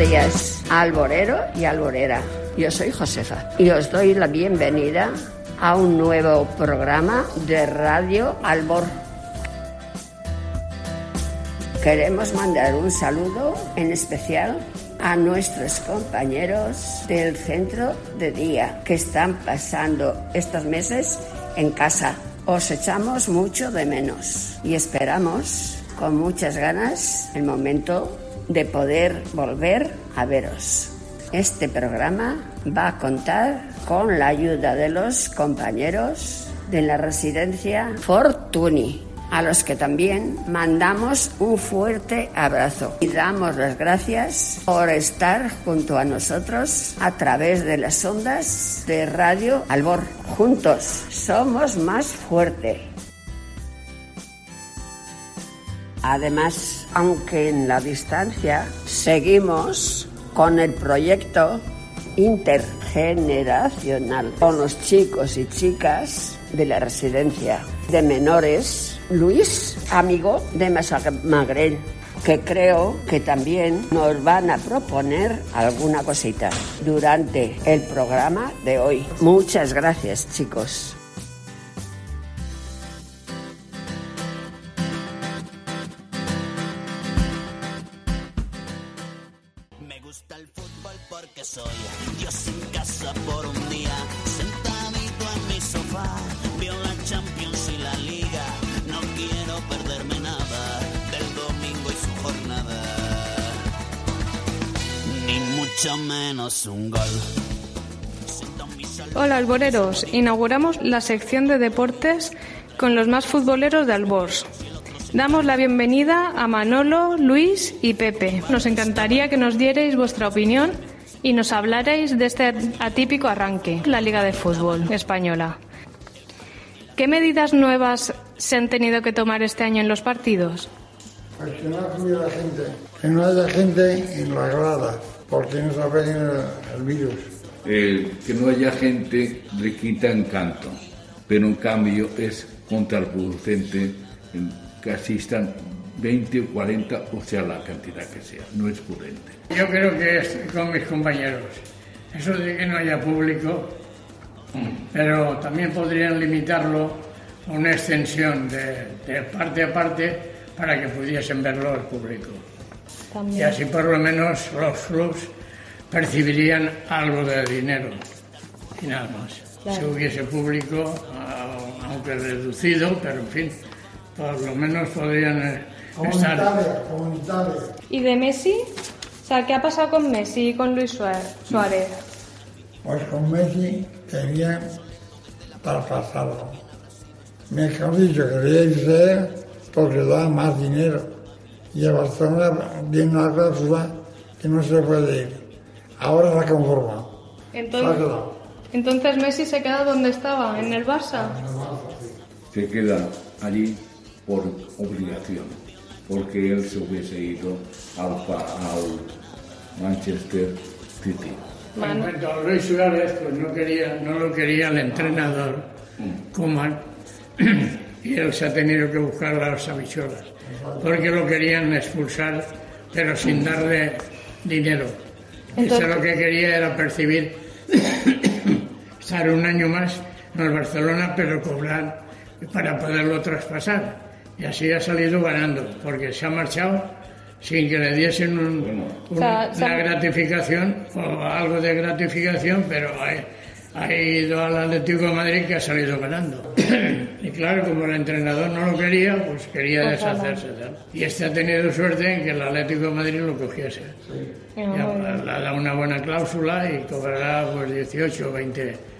Días, alborero y alborera. Yo soy Josefa y os doy la bienvenida a un nuevo programa de Radio Albor. Queremos mandar un saludo en especial a nuestros compañeros del centro de día que están pasando estos meses en casa. Os echamos mucho de menos y esperamos con muchas ganas el momento de poder volver a veros. Este programa va a contar con la ayuda de los compañeros de la residencia Fortuny, a los que también mandamos un fuerte abrazo y damos las gracias por estar junto a nosotros a través de las ondas de Radio Albor. Juntos somos más fuerte. Además, aunque en la distancia, seguimos con el proyecto intergeneracional con los chicos y chicas de la residencia de menores Luis, amigo de Magrel, que creo que también nos van a proponer alguna cosita durante el programa de hoy. Muchas gracias, chicos. Alboreros, inauguramos la sección de deportes con los más futboleros de Albors. Damos la bienvenida a Manolo, Luis y Pepe. Nos encantaría que nos dierais vuestra opinión y nos hablarais de este atípico arranque, la Liga de Fútbol Española. ¿Qué medidas nuevas se han tenido que tomar este año en los partidos? Pues no acude la gente, que no haya gente en la grada, porque no se el virus. El que no haya gente le quita encanto, pero en cambio es contraproducente en que asistan 20 o 40, o sea, la cantidad que sea, no es prudente. Yo creo que es con mis compañeros. Eso de que no haya público, pero también podrían limitarlo a una extensión de, de parte a parte para que pudiesen verlo el público. Y así por lo menos los clubs percibirían algo de dinero y nada más. Si hubiese público, a- aunque reducido, pero en fin, por lo menos podrían eh, estar... Comunitaria, comunitaria. ¿Y de Messi? O sea, ¿qué ha pasado con Messi y con Luis Suárez? Pues con Messi querían traspasarlo. Mejor dicho, quería irse él porque daba más dinero. Y a Barcelona tiene una cláusula que no se puede ir. Ahora se ha conformado. Se ha Entonces, entonces Messi se queda donde estaba, en el Barça. Se queda allí por obligación, porque él se hubiese ido al, al Manchester City. En cuanto a Luis Suárez, pues no, quería, no lo quería el entrenador, Koeman, y él se ha tenido que buscar las habichuelas, porque lo querían expulsar, pero sin darle dinero. Eso lo que quería era percibir, estar un año más en el Barcelona, pero cobrar para poderlo traspasar. Y así ha salido ganando, porque se ha marchado sin que le diesen un- un- O sea, se una gratificación o algo de gratificación, pero eh, ha ido al Atlético de Madrid que ha salido ganando. y claro, como el entrenador no lo quería, pues quería deshacerse de él. Y este ha tenido suerte en que el Atlético de Madrid lo cogiese. Bien. le ha dado una buena cláusula y cobrará pues 18 o 20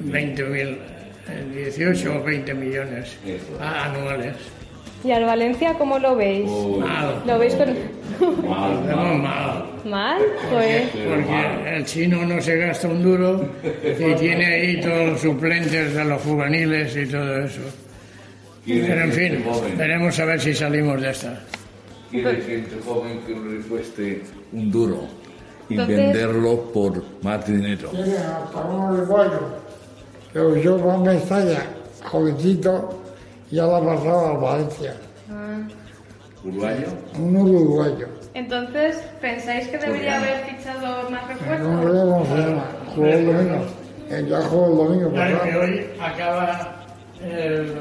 20 mil, eh, 18 o 20 millones anuales. ¿Y al Valencia cómo lo veis? ¿Lo veis con... vemos mal. mal? Pues... Porque el chino no se gasta un duro y tiene ahí todos los suplentes de los juveniles y todo eso. Pero en fin, veremos a ver si salimos de esta. Quiere gente joven que le cueste un duro y Entonces- venderlo por más dinero. Tiene hasta un uruguayo que yo con Mestalla, jovencito, ya la pasaba al Valencia. ¿Uruguayo? Un uruguayo. Entonces, ¿pensáis que debería haber fichado más No refuerzos? recuerdo cómo se llama. Jugó el domingo. Ya jugó el domingo Claro que hoy acaba, el-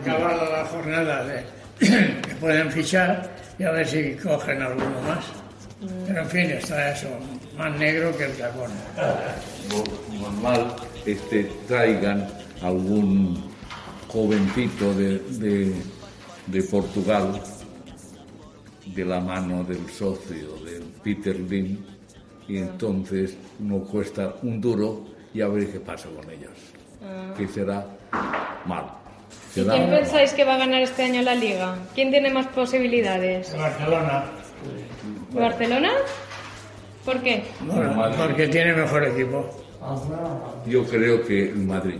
acaba la jornada de que pueden fichar y a ver si cogen alguno más. Pero en fin, está eso, más negro que el carbón. Normal es que traigan algún jovencito de, de, de Portugal de la mano del socio, del Peter Lim, y entonces no cuesta un duro y a ver qué pasa con ellos. Que será mal. ¿Y Será quién mal. pensáis que va a ganar este año la Liga? ¿Quién tiene más posibilidades? Barcelona, ¿Barcelona? ¿Por qué? bueno, porque tiene mejor equipo. Yo creo que el Madrid.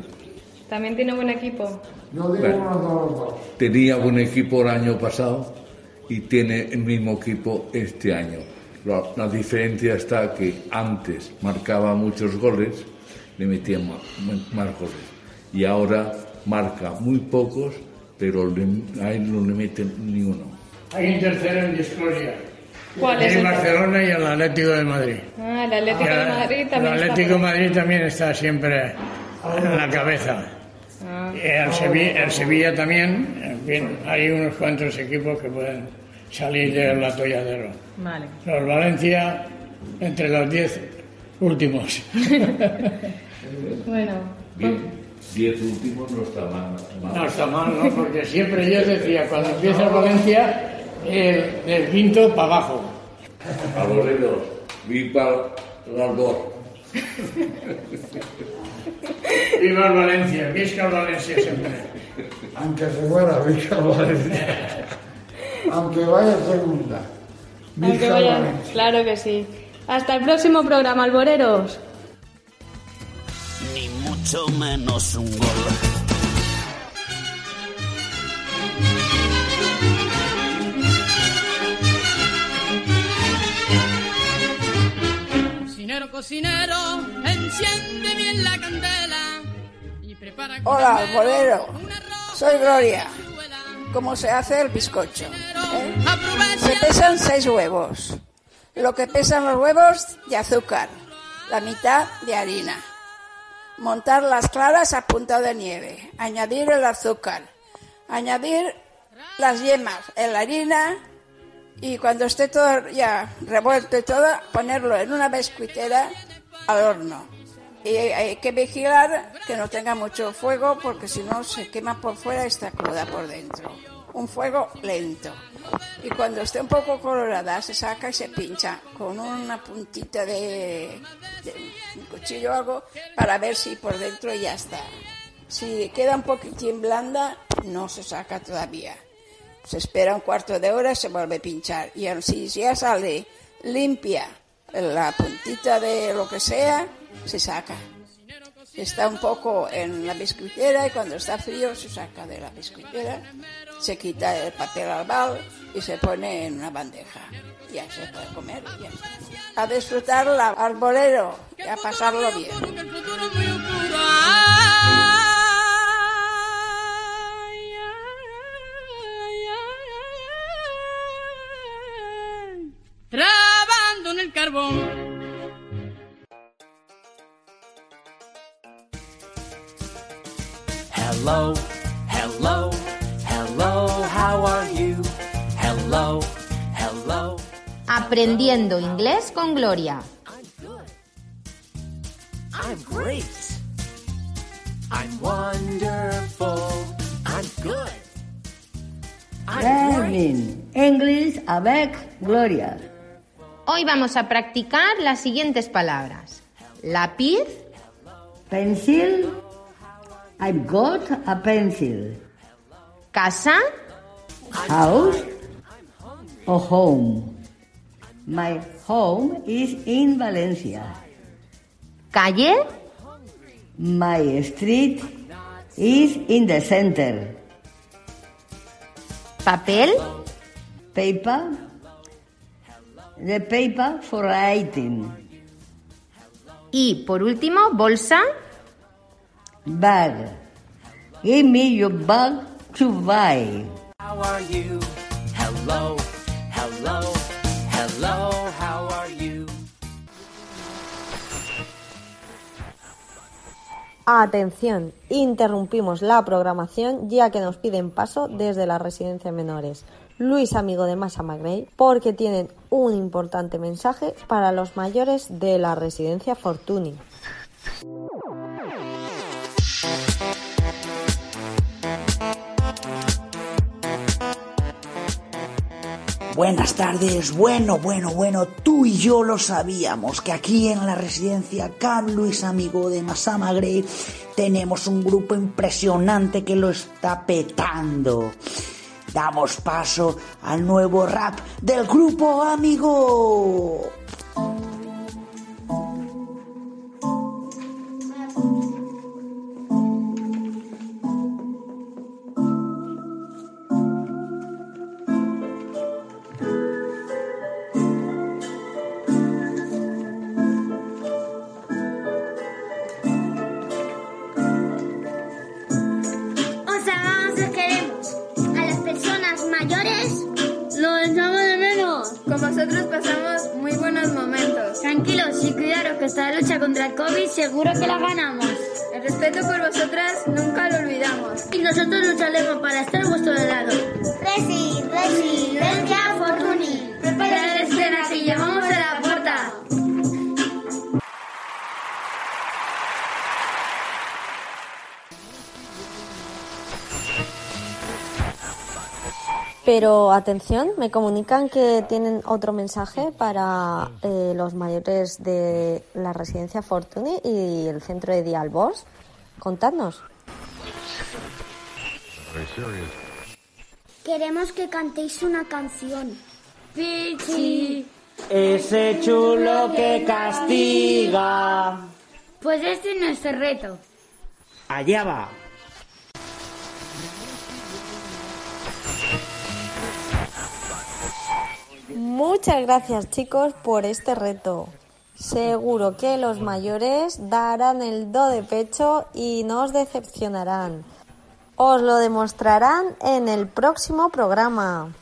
También tiene buen equipo. Yo digo Bueno. uno de los dos. Tenía buen equipo el año pasado y tiene el mismo equipo este año. La, la diferencia está que antes marcaba muchos goles, le metía más, más goles. Y ahora marca muy pocos, pero le- a él no le meten ni uno. Hay un tercero en discordia. ¿Cuál es El el Barcelona y el Atlético de Madrid. Ah, el Atlético Y de Madrid también el está Atlético de Madrid también está siempre en la cabeza. Ah, el, Sevilla, el Sevilla también, en fin, hay unos cuantos equipos que pueden salir del atolladero. vale. Los Valencia, entre los 10 últimos. Bueno, Bien, diez últimos no está mal. mal. No está mal, ¿no? Porque siempre yo decía, cuando empieza el Valencia, el, del quinto para abajo. A los dedos, viva las dos. Viva el Valencia, visca Valencia siempre. Aunque se fuera Vizca Valencia. Aunque vaya segunda. aunque Vizca vaya... Valencia. Claro que sí. Hasta el próximo programa, alboreros. ni mucho menos un gol. Cocinero, cocinero, enciende bien la candela Hola, bolero. Soy Gloria. ¿Cómo se hace el bizcocho? ¿eh? Se pesan seis huevos. Lo que pesan los huevos de azúcar. La mitad de harina. Montar las claras a punta de nieve. Añadir el azúcar. Añadir las yemas en la harina. Y cuando esté todo ya revuelto y todo, ponerlo en una biscuitera al horno. Y hay que vigilar que no tenga mucho fuego porque si no se quema por fuera y está cruda por dentro. Un fuego lento. Y cuando esté un poco colorada se saca y se pincha con una puntita de, de un cuchillo o algo para ver si por dentro ya está. Si queda un poquitín blanda, no se saca todavía. Se espera un cuarto de hora y se vuelve a pinchar. Y si ya sale limpia la puntita de lo que sea, se saca. Está un poco en la biscuitera y cuando está frío se saca de la biscuitera, se quita el papel albal y se pone en una bandeja. Ya se puede comer. ya. A disfrutar la arbolero y a pasarlo bien. Aprendiendo inglés con Gloria. I'm great. I'm wonderful. I'm good. Bien. English avec Gloria. Hoy vamos a practicar las siguientes palabras. Lápiz, Pencil. I've got a pencil. casa, House or home. My home is in Valencia. calle, My street is in the center. papel, Paper. The paper for writing. y por último, bolsa, Bag. Give me your bag to buy. How are you? Hello, hello, hello, Atención, interrumpimos la programación ya que nos piden paso desde la residencia de menores Luis Amigo de Masa Magrey porque tienen un importante mensaje para los mayores de la residencia Fortuny. Buenas tardes, bueno, bueno, bueno, tú y yo lo sabíamos, que aquí en la residencia Can Luis Amigo de Masama Grey tenemos un grupo impresionante que lo está petando. Damos paso al nuevo rap del grupo Amigo. Y cuidaros que esta lucha contra el COVID seguro que la ganamos. El respeto por vosotras nunca lo olvidamos. Y nosotros lucharemos para estar a vuestro lado. Resi, Residencia Fortuny. Prepara la escena que llevamos a la Pero atención, me comunican que tienen otro mensaje para eh, los mayores de la residencia Fortuny y el centro de día Albors. Contadnos. Queremos que cantéis una canción. Pichi. Ese chulo que castiga. Pues este es nuestro reto. Allá va. Muchas gracias chicos por este reto. Seguro que los mayores darán el do de pecho y no os decepcionarán. Os lo demostrarán en el próximo programa.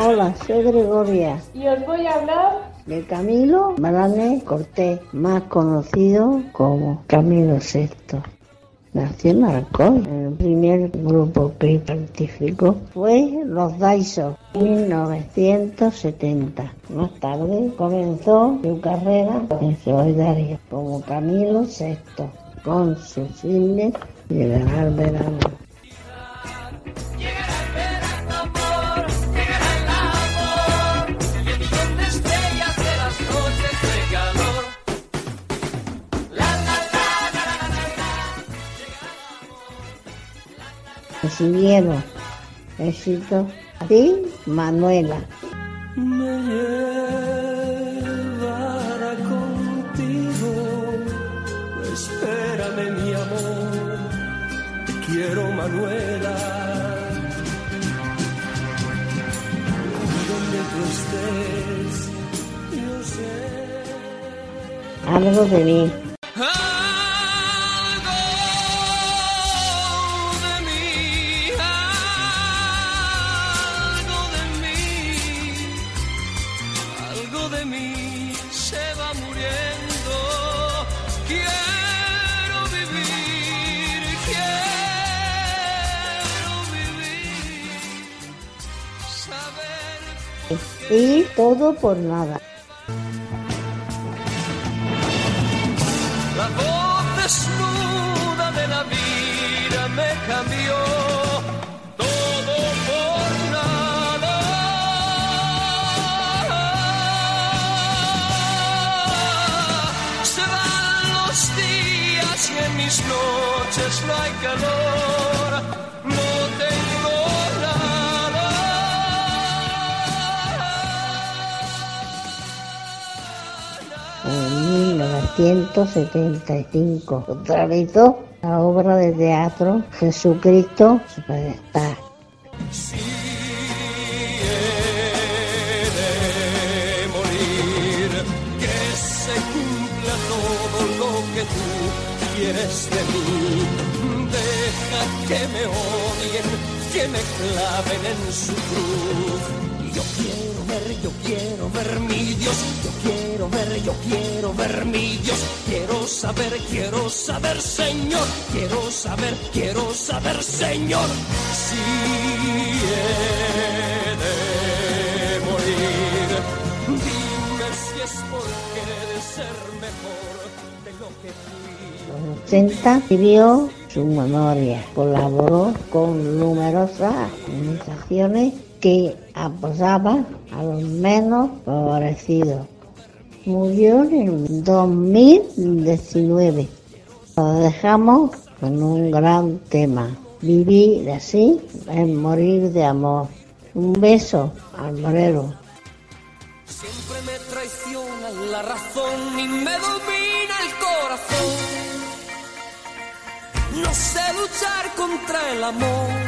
Hola, soy Gregoria, Y os voy a hablar de Camilo Marane Cortés, más conocido como Camilo VI. Nació en Alcoy. El primer grupo que participó fue los Daiso, en 1970. Más tarde comenzó su carrera en solidaria como Camilo VI, con su cine el verano. Recibieron éxito a ti, Manuela. Me llevará contigo. Espérame, mi amor. Te quiero, Manuela. Donde tú estés, yo sé. Algo de mí. Y todo por nada. La voz desnuda de la vida me cambió todo por nada. Se van los días y en mis noches no hay calor. 1975 realizó la obra de teatro Jesucristo Superstar. tú quieres de mí. Deja que me odien, que me claven en su cruz. Yo quiero ver, yo quiero ver mi Dios, yo quiero ver, yo quiero ver mi Dios. Quiero saber, quiero saber, Señor, quiero saber, quiero saber, Señor, si he de morir. Dime si es porque he de ser mejor de lo que fui. Los 80 vivió su memoria, colaboró con numerosas organizaciones que apoyaban a los menos favorecidos. Murió en 2019. Lo dejamos con un gran tema. Vivir así es morir de amor. Un beso al morero. Siempre me traiciona la razón y me domina el corazón. No sé luchar contra el amor.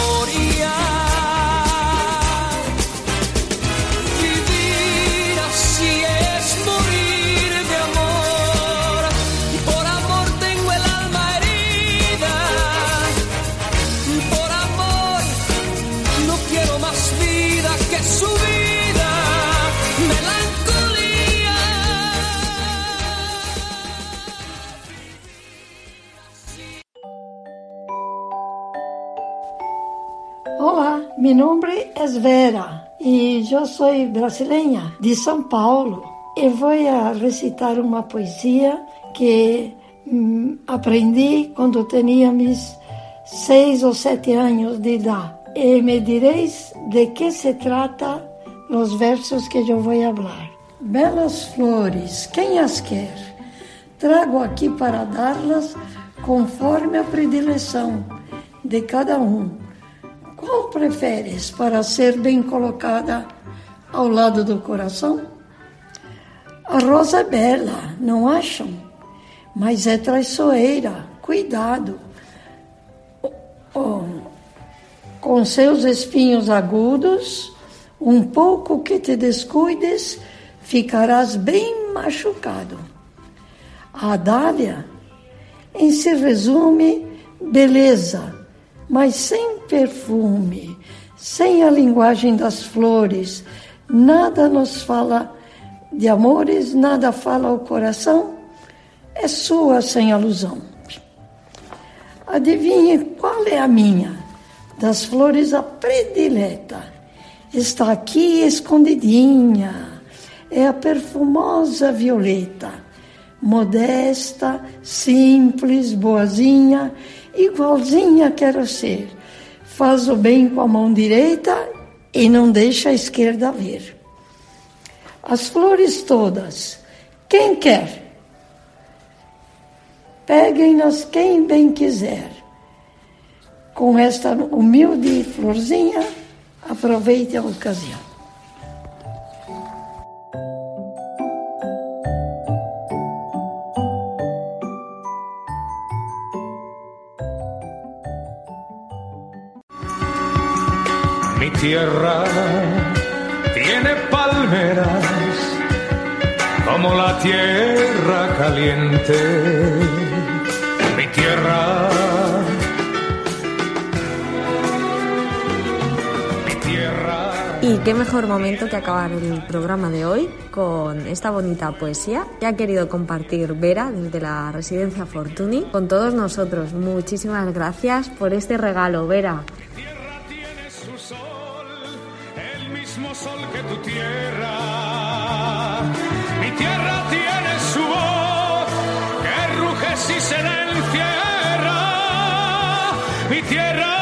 Olá, meu nome é Vera e eu sou brasileira de São Paulo e vou recitar uma poesia que hum, aprendi quando tinha meus seis ou sete anos de idade. E me direis de que se trata os versos que eu vou falar. Belas flores, quem as quer? Trago aqui para dar-las conforme a predileção de cada um. Qual preferes para ser bem colocada ao lado do coração? A rosa é bela, não acham? Mas é traiçoeira, cuidado. Oh, com seus espinhos agudos, um pouco que te descuides, ficarás bem machucado. A dália, em se resume, beleza, mas sem perfume, sem a linguagem das flores, nada nos fala de amores, nada fala ao coração, é sua sem alusão. Adivinhe qual é a minha, das flores a predileta. Está aqui escondidinha, é a perfumosa violeta, modesta, simples, boazinha, igualzinha quero ser. Faz o bem com a mão direita e não deixa a esquerda ver. As flores todas, quem quer? Peguem-nas quem bem quiser. Com esta humilde florzinha, aproveite a ocasião. Mi tierra tiene palmeras como la tierra caliente. Mi tierra. Mi tierra. Y qué mejor momento que acabar el programa de hoy con esta bonita poesía que ha querido compartir Vera desde la residencia Fortuny con todos nosotros. Muchísimas gracias por este regalo, Vera. Le encierra. Mi tierra,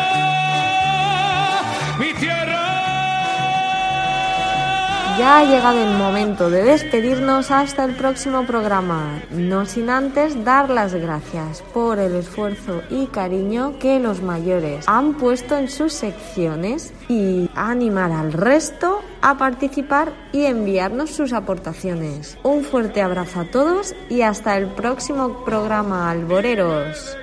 Ya ha llegado el momento de despedirnos hasta el próximo programa, no sin antes dar las gracias por el esfuerzo y cariño que los mayores han puesto en sus secciones y animar al resto a participar y enviarnos sus aportaciones. Un fuerte abrazo a todos y hasta el próximo programa, alboreros.